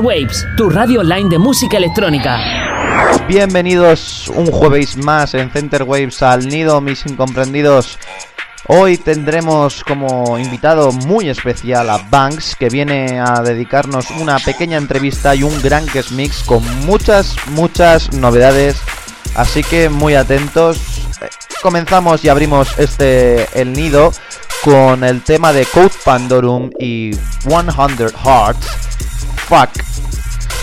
Waves, tu radio online de música electrónica. Bienvenidos un jueves más en Center Waves al nido, mis incomprendidos. Hoy tendremos como invitado muy especial a Banks, que viene a dedicarnos una pequeña entrevista y un gran guest mix con muchas, muchas novedades. Así que muy atentos. Comenzamos y abrimos este el nido con el tema de Code Pandorum y 100 Hearts. Fuck.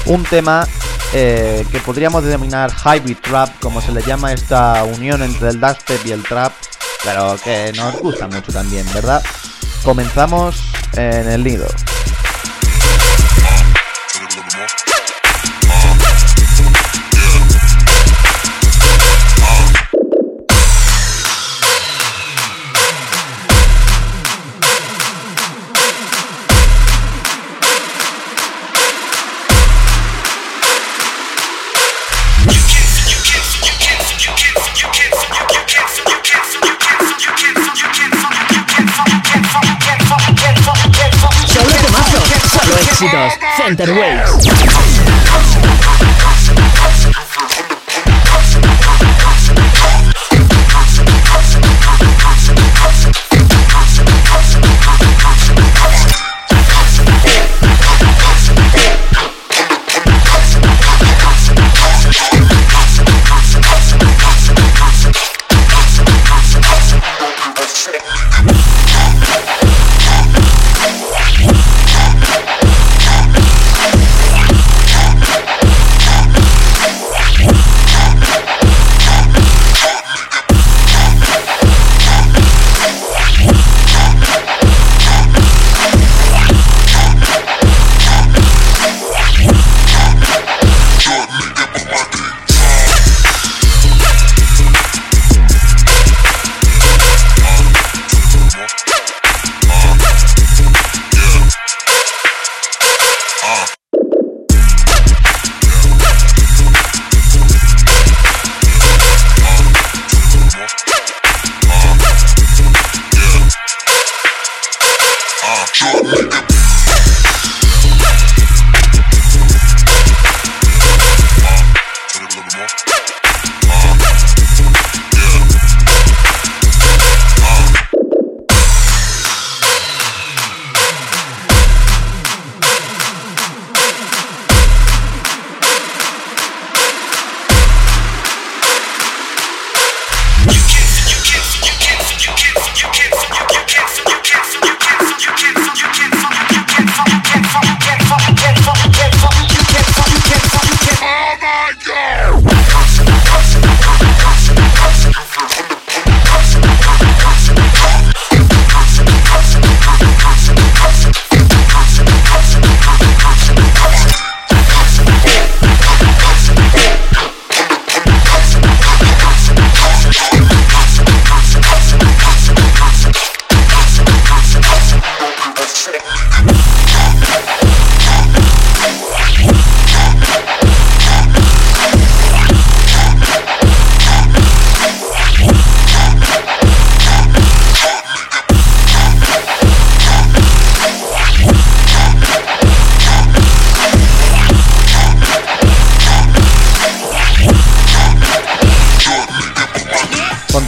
Un tema eh, que podríamos denominar hybrid trap, como se le llama esta unión entre el dubstep y el trap, pero que nos gusta mucho también, ¿verdad? Comenzamos en el nido. Éxitos. Center Waves.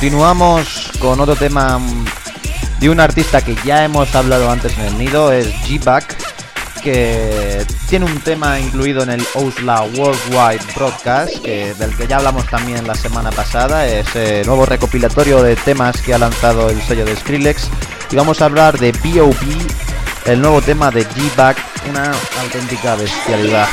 Continuamos con otro tema de un artista que ya hemos hablado antes en el nido, es G-Back, que tiene un tema incluido en el Osla Worldwide Broadcast, que, del que ya hablamos también la semana pasada, ese nuevo recopilatorio de temas que ha lanzado el sello de Skrillex. Y vamos a hablar de B.O.B., el nuevo tema de G-Back, una auténtica bestialidad.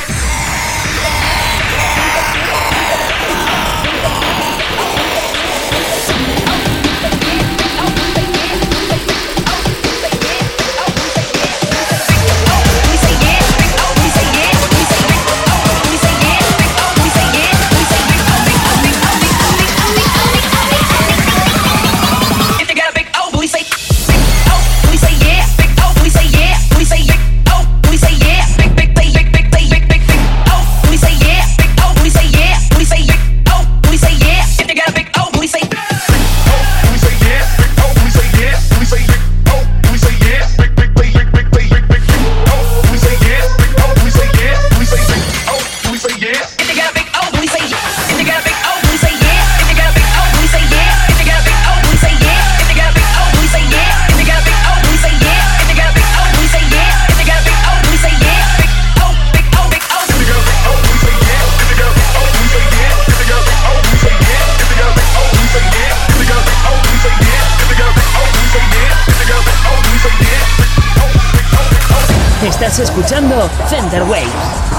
Escuchando Center Waves.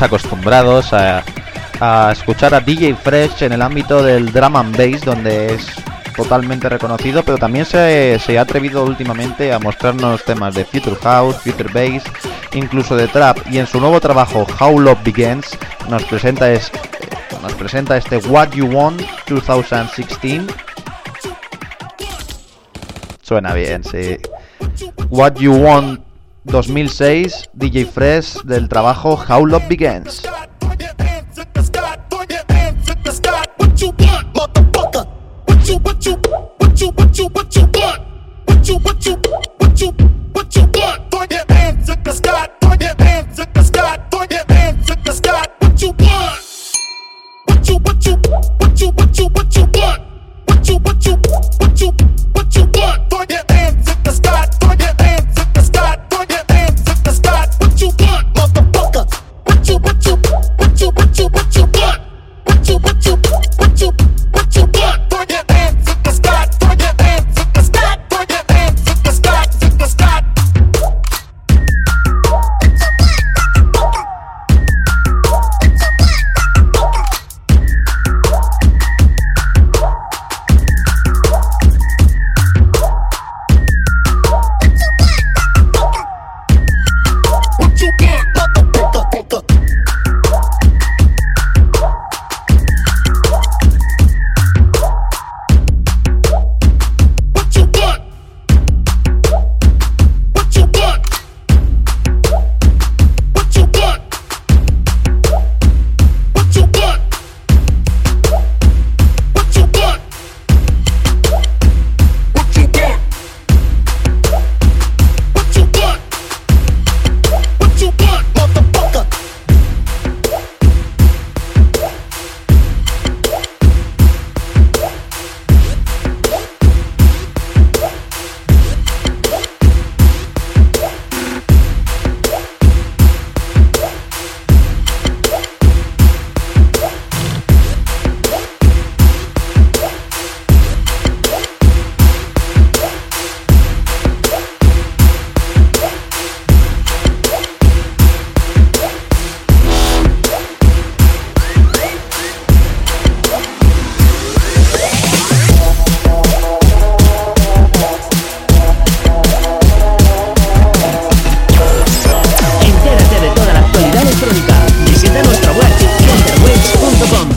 Acostumbrados a, escuchar a DJ Fresh en el ámbito del drum and bass, donde es totalmente reconocido, pero también se, se, ha atrevido últimamente a mostrarnos temas de Future House, Future Bass, incluso de Trap, y en su nuevo trabajo How Love Begins nos presenta, es, nos presenta este What You Want 2016. Suena bien, sí. What You Want 2006, DJ Fresh del trabajo How Love Begins.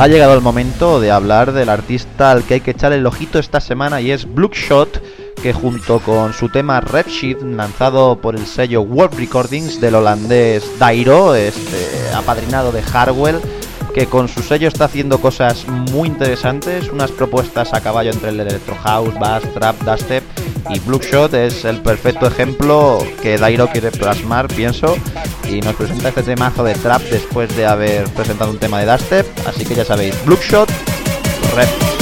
Ha llegado el momento de hablar del artista al que hay que echar el ojito esta semana y es Bloodshot, que junto con su tema Red Sheet, lanzado por el sello World Recordings del holandés Dairo, este apadrinado de Harwell, que con su sello está haciendo cosas muy interesantes, unas propuestas a caballo entre el electro house, bass, trap, dubstep y Bloodshot es el perfecto ejemplo que Dairo quiere plasmar, pienso, y nos presenta este temazo de trap después de haber presentado un tema de dubstep, así que ya sabéis, Bloodshot, Red.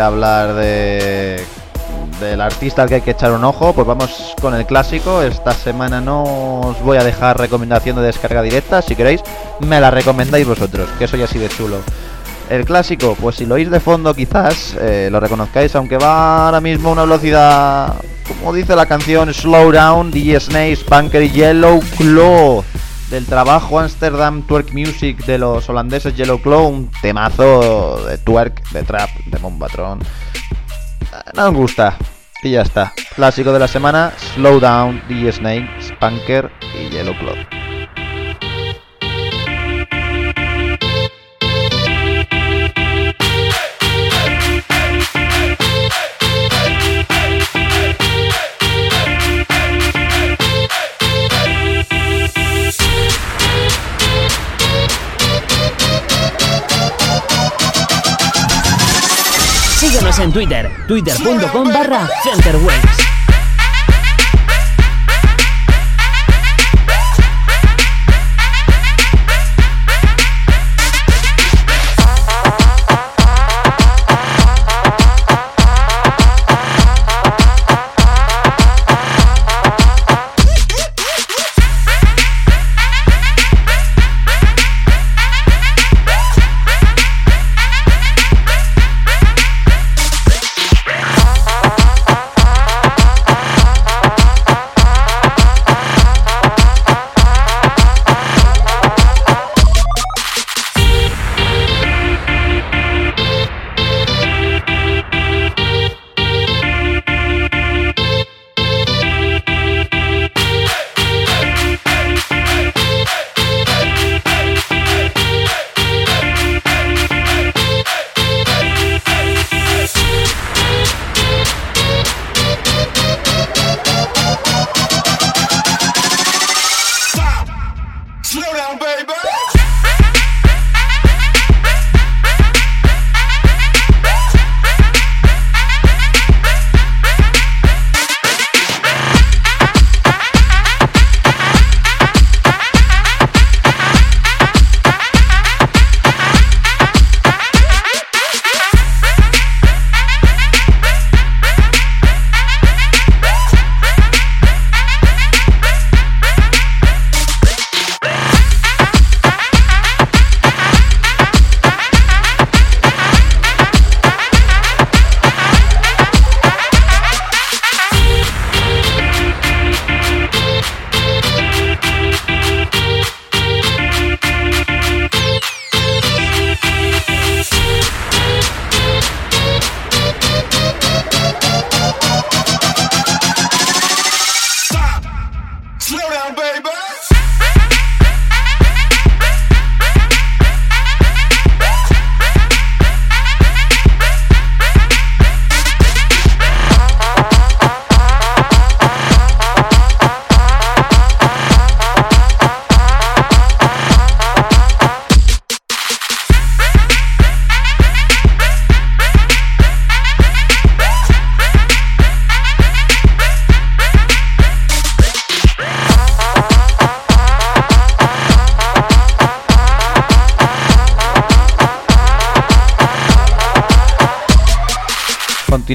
Hablar de del artista al que hay que echar un ojo, pues vamos con el clásico. Esta semana no os voy a dejar recomendación de descarga directa, si queréis, me la recomendáis vosotros, que soy así de chulo. El clásico, pues si lo oís de fondo quizás eh, lo reconozcáis, aunque va ahora mismo una velocidad, como dice la canción, Slow Down, DJ Snake, Bunker Yellow Claw del trabajo Amsterdam Twerk Music de los holandeses Yellow Claw, un temazo de twerk, de trap, de Mombatron. No me gusta. Y ya está. Clásico de la semana, Slow Down, Snake, Spanker y Yellow Claw. En Twitter, twitter.com barra Centerwaves.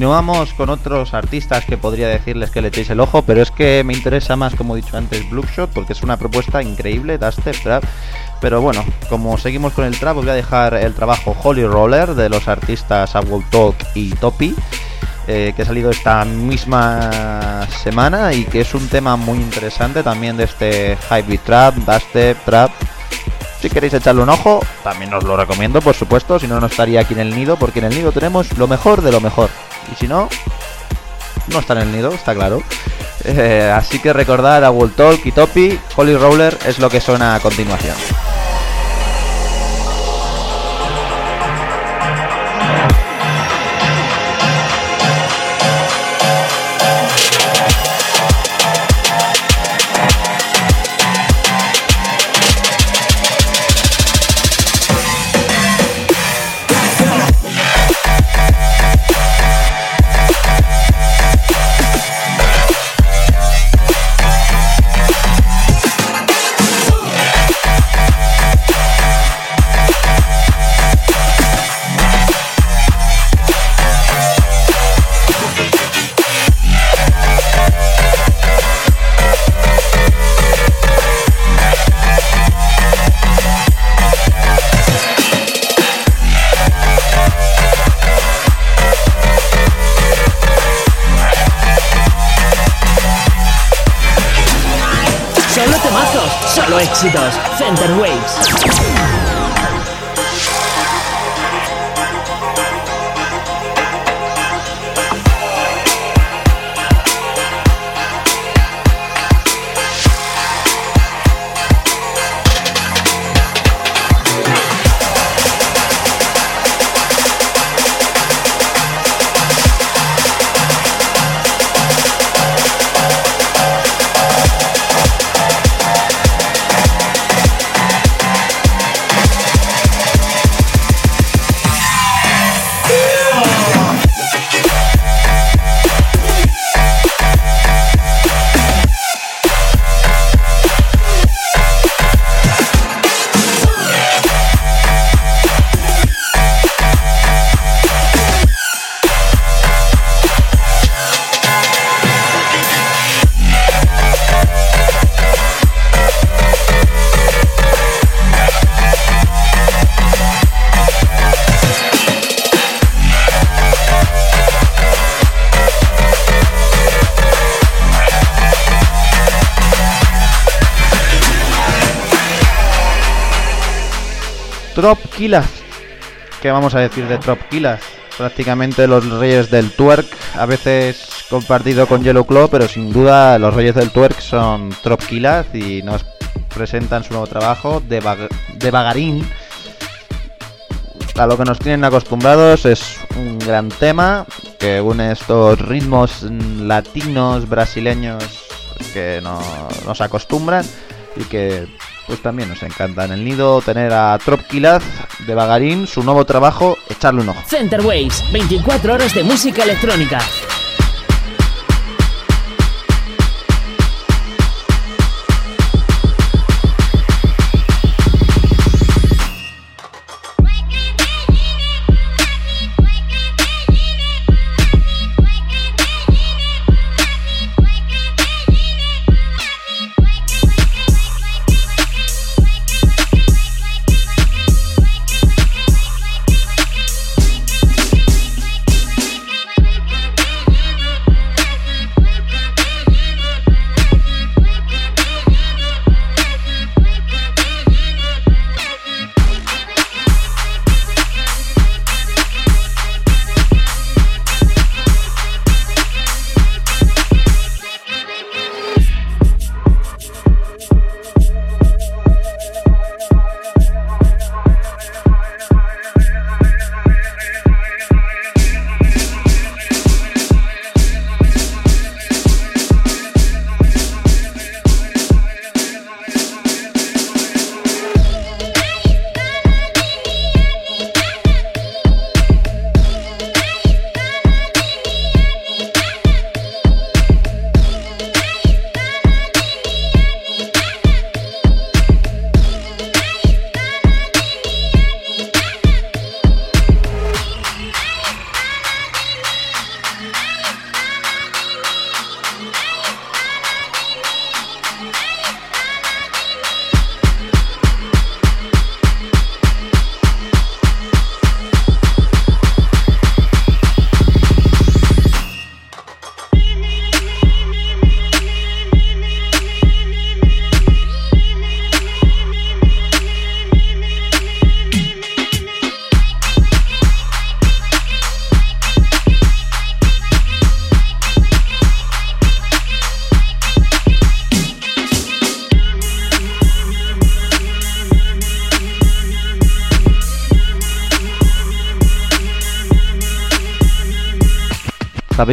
Continuamos con otros artistas que podría decirles que le echéis el ojo, pero es que me interesa más, como he dicho antes, Bloodshot, porque es una propuesta increíble, Dubstep, Trap. Pero bueno, como seguimos con el trap, voy a dejar el trabajo Holy Roller de los artistas Awol Talk y Topi. Eh, que ha salido esta misma semana y que es un tema muy interesante también de este Hybrid Trap, Dubstep, Trap. Si queréis echarle un ojo, también os lo recomiendo, por supuesto, si no, no estaría aquí en el nido, porque en el nido tenemos lo mejor de lo mejor. Y si no, no está en el nido, está claro. Eh, así que recordar a World Talk y Topi, Holy Roller es lo que suena a continuación. Trop Killaz. ¿Qué vamos a decir de Trop Killaz? Prácticamente los reyes del twerk, a veces compartido con Yellow Claw, pero sin duda los reyes del twerk son Trop Killaz y nos presentan su nuevo trabajo de, de Bagarín. A lo que nos tienen acostumbrados es un gran tema que une estos ritmos latinos, brasileños que no, nos acostumbran y que pues también nos encanta en el nido tener a Trop de Bagarín, su nuevo trabajo, echarle un ojo. Center Waves, 24 horas de música electrónica.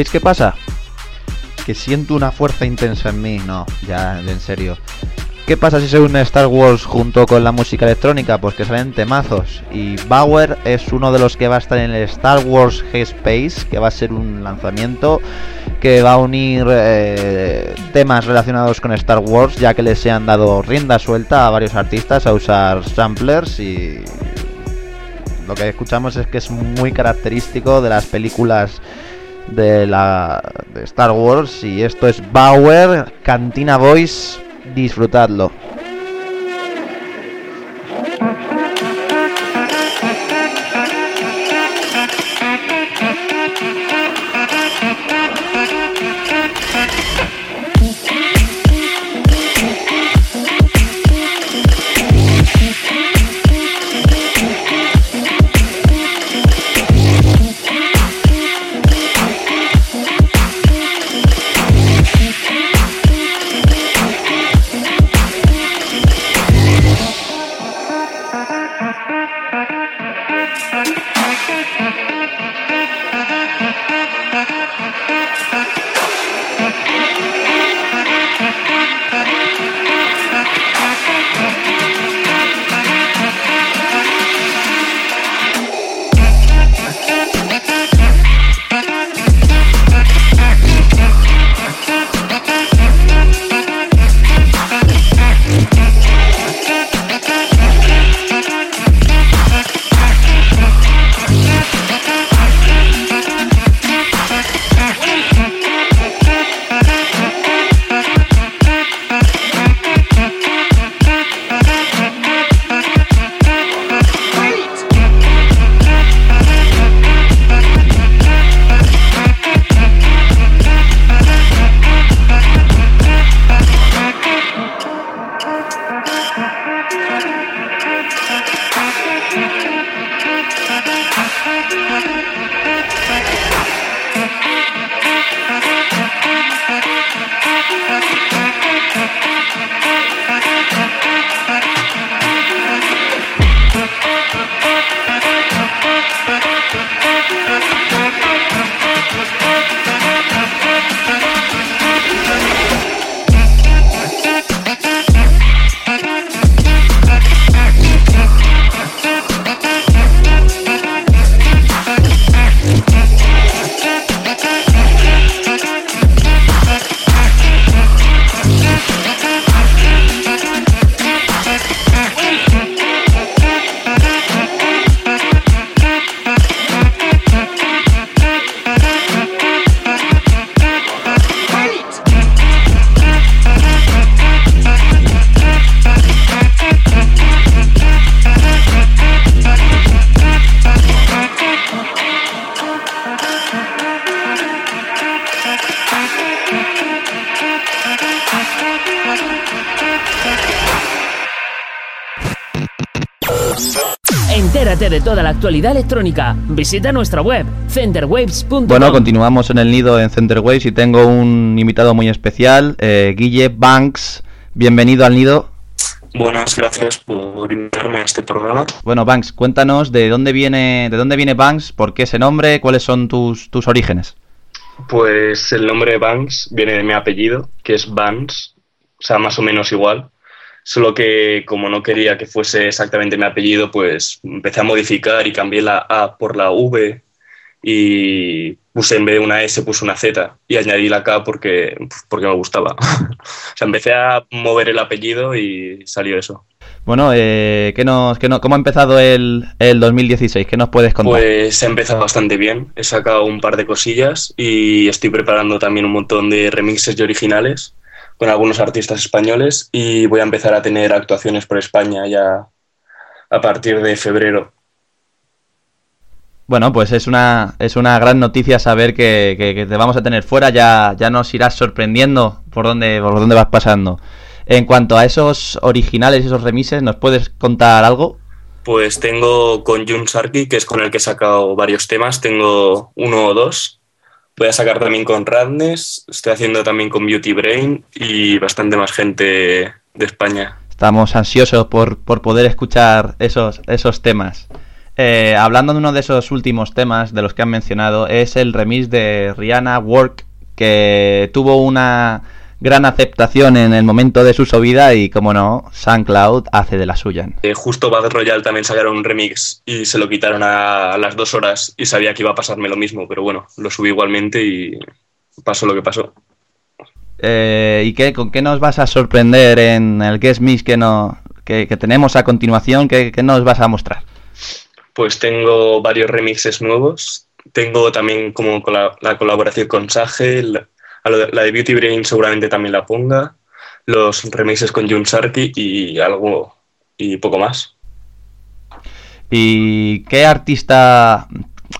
¿Sabéis qué pasa? Que siento una fuerza intensa en mí. No, ya, en serio. ¿Qué pasa si se une Star Wars junto con la música electrónica? Pues que salen temazos. Y Bauer es uno de los que va a estar en el Star Wars G-Space, que va a ser un lanzamiento que va a unir eh, temas relacionados con Star Wars, ya que les han dado rienda suelta a varios artistas a usar samplers y lo que escuchamos es que es muy característico de las películas de la de Star Wars y esto es Bauer Cantina Boys disfrutadlo actualidad electrónica. Visita nuestra web, centerwaves.com. Bueno, continuamos en el nido en Centerwaves y tengo un invitado muy especial, eh, Guille Banks. Bienvenido al nido. Buenas, gracias por invitarme a este programa. Bueno, Banks, cuéntanos de dónde viene, de dónde viene Banks, por qué ese nombre, cuáles son tus, tus orígenes. Pues el nombre de Banks viene de mi apellido, que es Vance, o sea, más o menos igual. Solo que como no quería que fuese exactamente mi apellido, pues empecé a modificar y cambié la A por la V y puse en vez de una S puse una Z y añadí la K porque, porque me gustaba. o sea, empecé a mover el apellido y salió eso. Bueno, eh, ¿qué nos, qué no- ¿cómo ha empezado el, el 2016? ¿Qué nos puedes contar? Pues he empezado bastante bien, he sacado un par de cosillas y estoy preparando también un montón de remixes y originales con algunos artistas españoles y voy a empezar a tener actuaciones por España ya a partir de febrero. Bueno, pues es una, es una gran noticia saber que, que- que te vamos a tener fuera, ya, ya nos irás sorprendiendo por dónde, por dónde vas pasando. En cuanto a esos originales, esos remises, ¿nos puedes contar algo? Pues tengo con Jun Sarki, que es con el que he sacado varios temas, tengo uno o dos. Voy a sacar también con Radness, estoy haciendo también con Beauty Brain y bastante más gente de España. Estamos ansiosos por, por poder escuchar esos, esos temas. Eh, hablando de uno de esos últimos temas de los que han mencionado, es el remix de Rihanna Work, que tuvo una gran aceptación en el momento de su subida y, como no, SoundCloud hace de la suya. Eh, justo Battle Royale también sacaron un remix y se lo quitaron a, las dos horas y sabía que iba a pasarme lo mismo, pero bueno, lo subí igualmente y pasó lo que pasó. Eh, ¿Y qué, con qué nos vas a sorprender en el Guest Mix que, no, que, que tenemos a continuación? ¿Qué, qué nos vas a mostrar? Pues tengo varios remixes nuevos. Tengo también como cola- la colaboración con Sage, la, la de Beauty Brain seguramente también la ponga, los remixes con Jun Sarki y algo y poco más. ¿Y qué artista,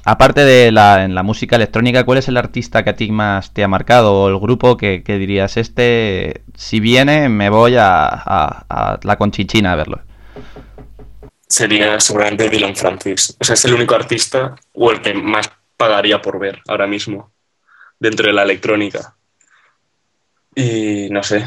aparte de la, en la música electrónica, cuál es el artista que a ti más te ha marcado o el grupo que, que dirías, este, si viene, me voy a, a- a la Conchichina a verlo? Sería seguramente Dylan Francis. O sea, es el único artista o el que más pagaría por ver ahora mismo dentro de la electrónica. Y no sé,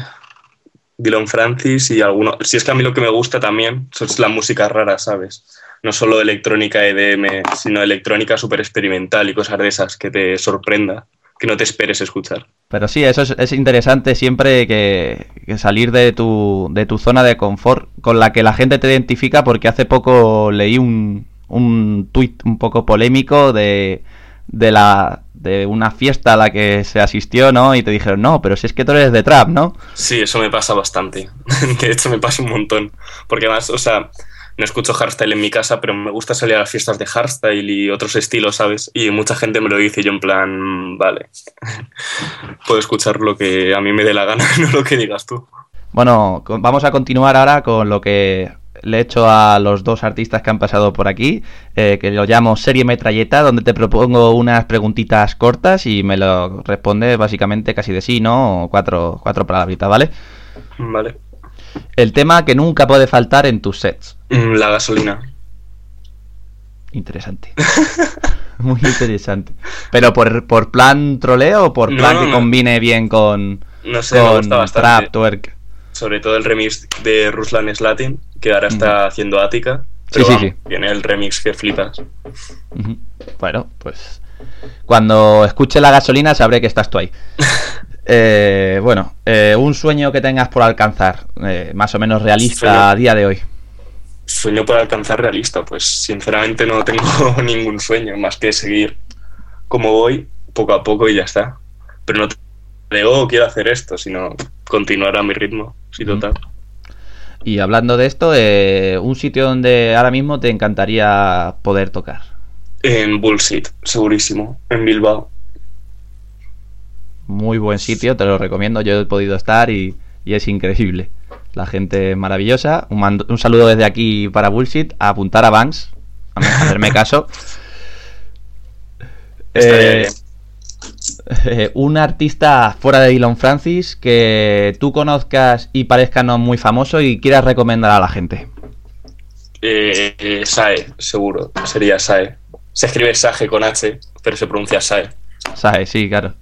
Dylan Francis y alguno. Si es que a mí lo que me gusta también es la música rara, ¿sabes? No solo electrónica EDM, sino electrónica súper experimental y cosas de esas que te sorprenda, que no te esperes escuchar. Pero sí, eso es, es interesante siempre que, que salir de tu, de tu zona de confort con la que la gente te identifica porque hace poco leí un, un tuit un poco polémico de, de, la, de una fiesta a la que se asistió, ¿no? Y te dijeron, no, pero si es que tú eres de trap, ¿no? Sí, eso me pasa bastante. De hecho, me pasa un montón. Porque además, o sea, no escucho hardstyle en mi casa, pero me gusta salir a las fiestas de hardstyle y otros estilos, ¿sabes? Y mucha gente me lo dice y yo en plan, vale, puedo escuchar lo que a mí me dé la gana, no lo que digas tú. Bueno, vamos a continuar ahora con lo que le he hecho a los dos artistas que han pasado por aquí, eh, que lo llamo serie metralleta, donde te propongo unas preguntitas cortas y me lo respondes básicamente casi de sí, ¿no? O cuatro, cuatro palabritas, ¿vale? Vale. El tema que nunca puede faltar en tus sets. Mm, La gasolina. Interesante. Muy interesante. ¿Pero por, por plan troleo o por plan no, que no. combine bien con, No sé, me con gusta bastante. trap, twerk? Sobre todo el remix de Ruslan Slatin, que ahora está haciendo Ática. Pero sí, vamos, sí. Tiene el remix que flipas. Bueno, pues cuando escuche la gasolina sabré que estás tú ahí. Eh, bueno, eh, un sueño que tengas por alcanzar, eh, más o menos realista Sueño. a día de hoy. Sueño para alcanzar realista, pues sinceramente no tengo ningún sueño más que seguir como voy, poco a poco y ya está. Pero no digo "Oh, quiero hacer esto, sino continuar a mi ritmo, sí, total. Y hablando de esto, eh, un sitio donde ahora mismo te encantaría poder tocar. En Bullshit, segurísimo, en Bilbao. Muy buen sitio, te lo recomiendo. Yo he podido estar y, y es increíble. La gente es maravillosa. Un, mando- un saludo desde aquí para Bullshit. A apuntar a Banks. A hacerme caso. Eh. eh, un artista fuera de Dylan Francis que tú conozcas y parezca no muy famoso y quieras recomendar a la gente. Eh, Sae, seguro. Sería Sae. Se escribe Sage con H, pero se pronuncia Sae. Sae, sí, claro.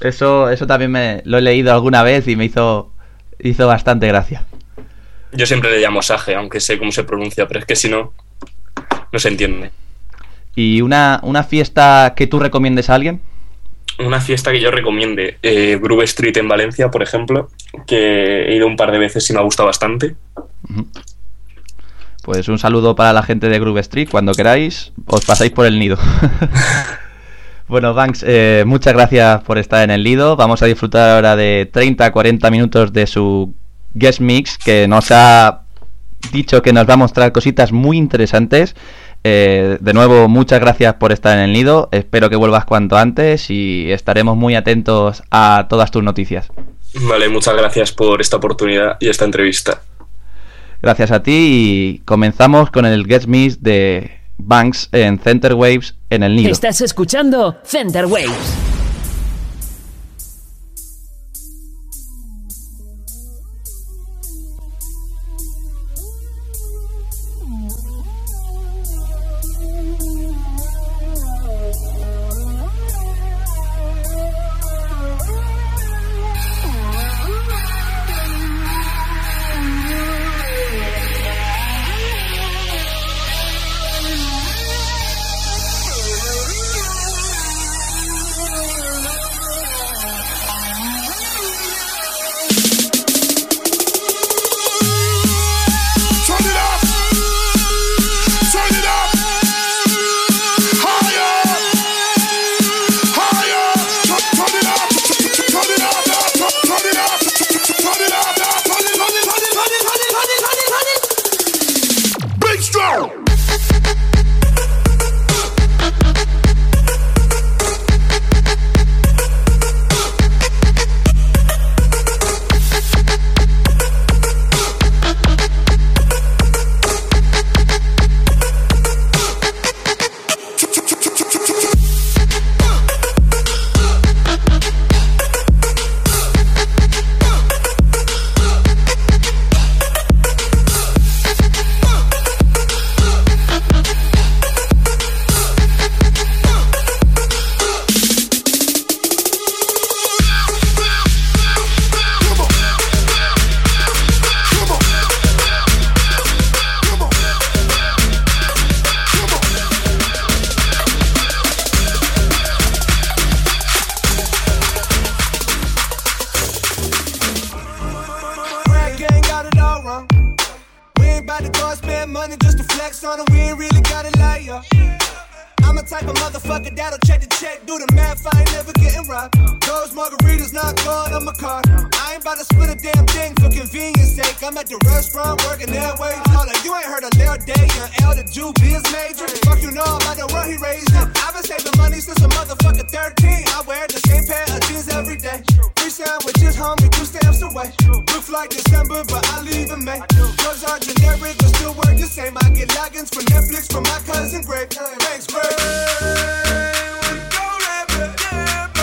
Eso, eso también me lo he leído alguna vez y me hizo, hizo bastante gracia. Yo siempre le llamo Sage, aunque sé cómo se pronuncia, pero es que si no, no se entiende. ¿Y una, una fiesta que tú recomiendes a alguien? Una fiesta que yo recomiende, eh, Groove Street en Valencia, por ejemplo, que he ido un par de veces y me ha gustado bastante. Pues un saludo para la gente de Groove Street. Cuando queráis, os pasáis por el nido. bueno, Banks, eh, muchas gracias por estar en el nido. Vamos a disfrutar ahora de 30-40 minutos de su guest mix, que nos ha dicho que nos va a mostrar cositas muy interesantes. Eh, de nuevo, muchas gracias por estar en el nido. Espero que vuelvas cuanto antes y estaremos muy atentos a todas tus noticias. Vale, muchas gracias por esta oportunidad y esta entrevista. Gracias a ti y comenzamos con el Get Mix de Banks en Center Waves en el nido. Estás escuchando Center Waves. away. Looks like December, but I leave in May. Drugs are generic, but still work the same. I get logins from Netflix from my cousin Greg. Thanks, Greg. We don't ever,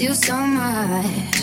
you so much.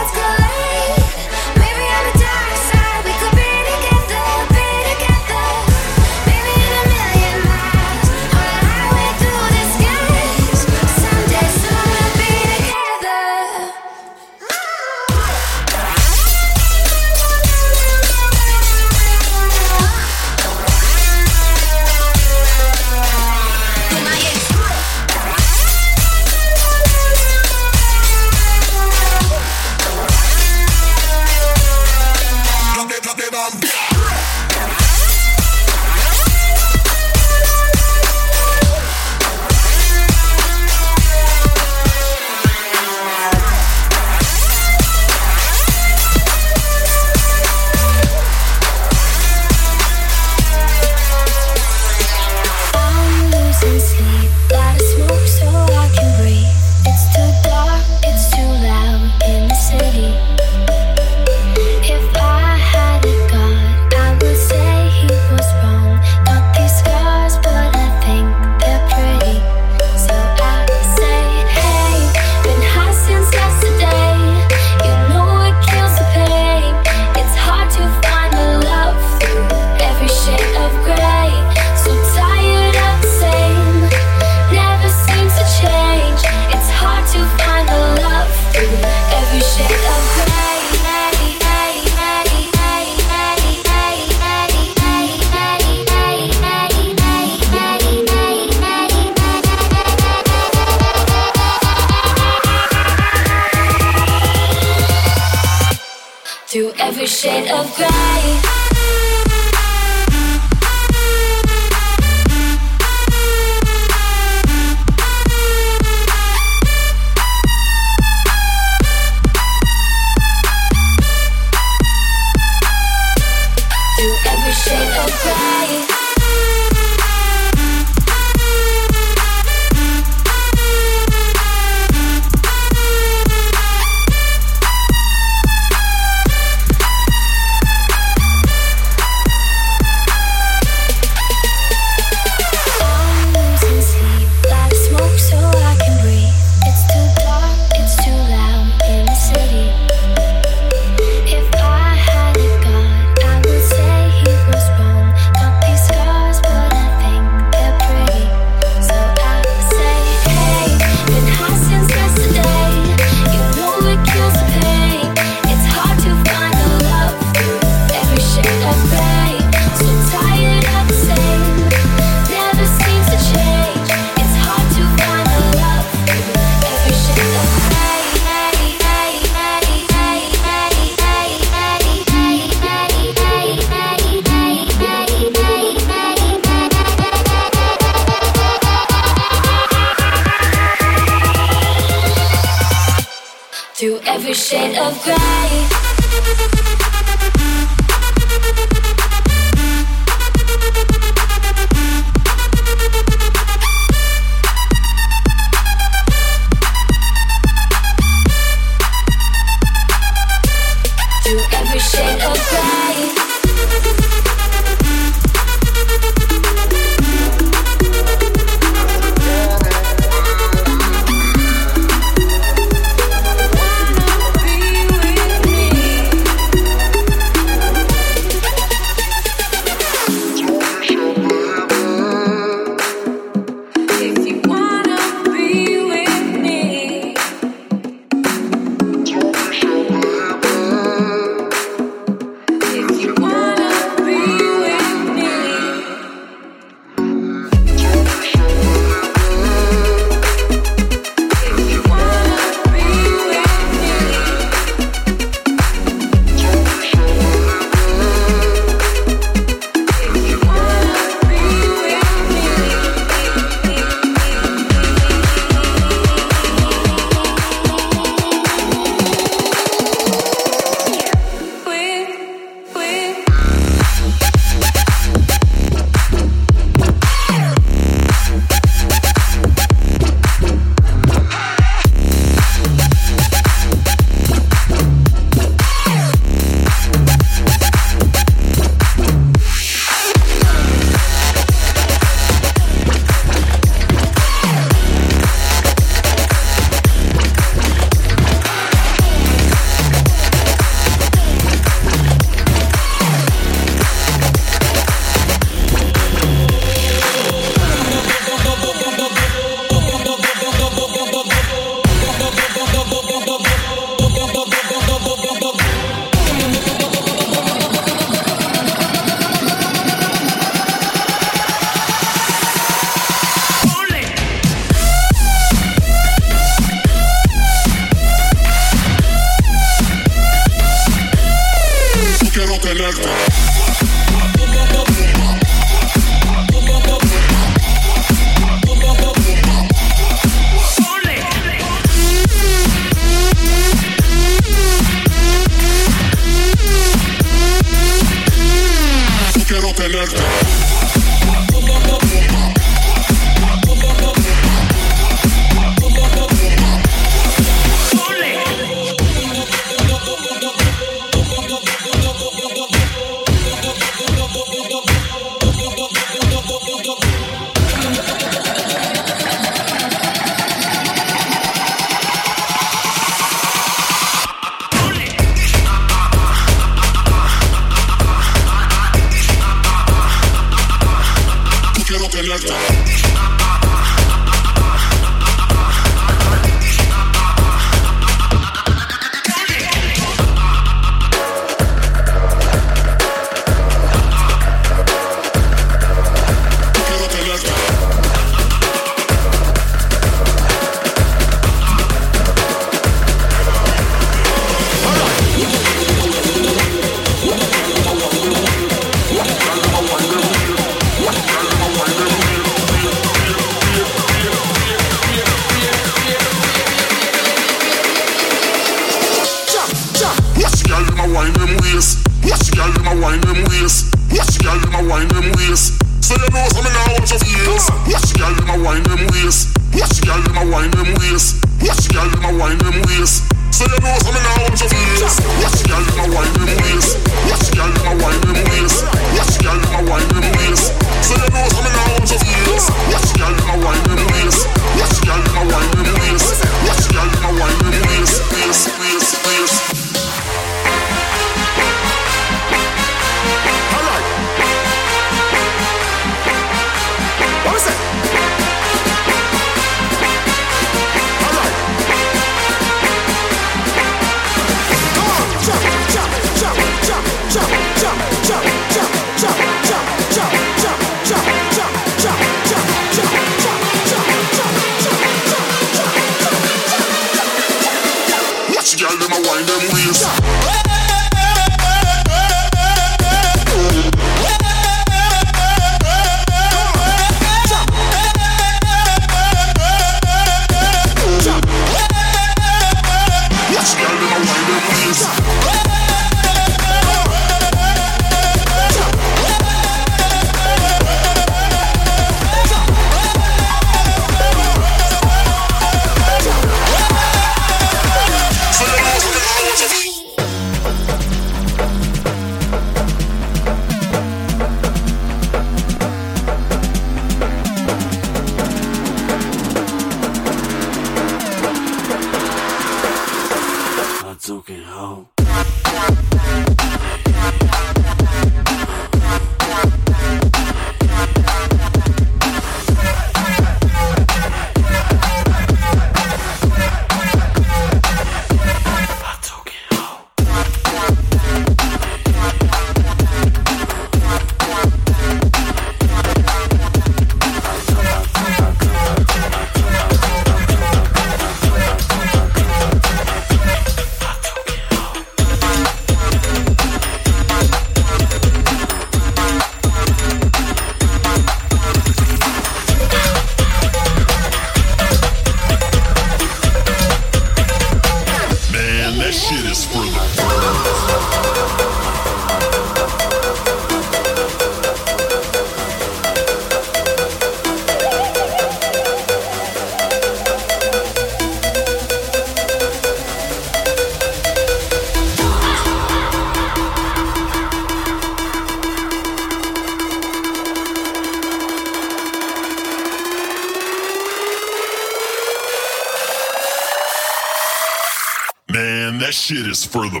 shit is for the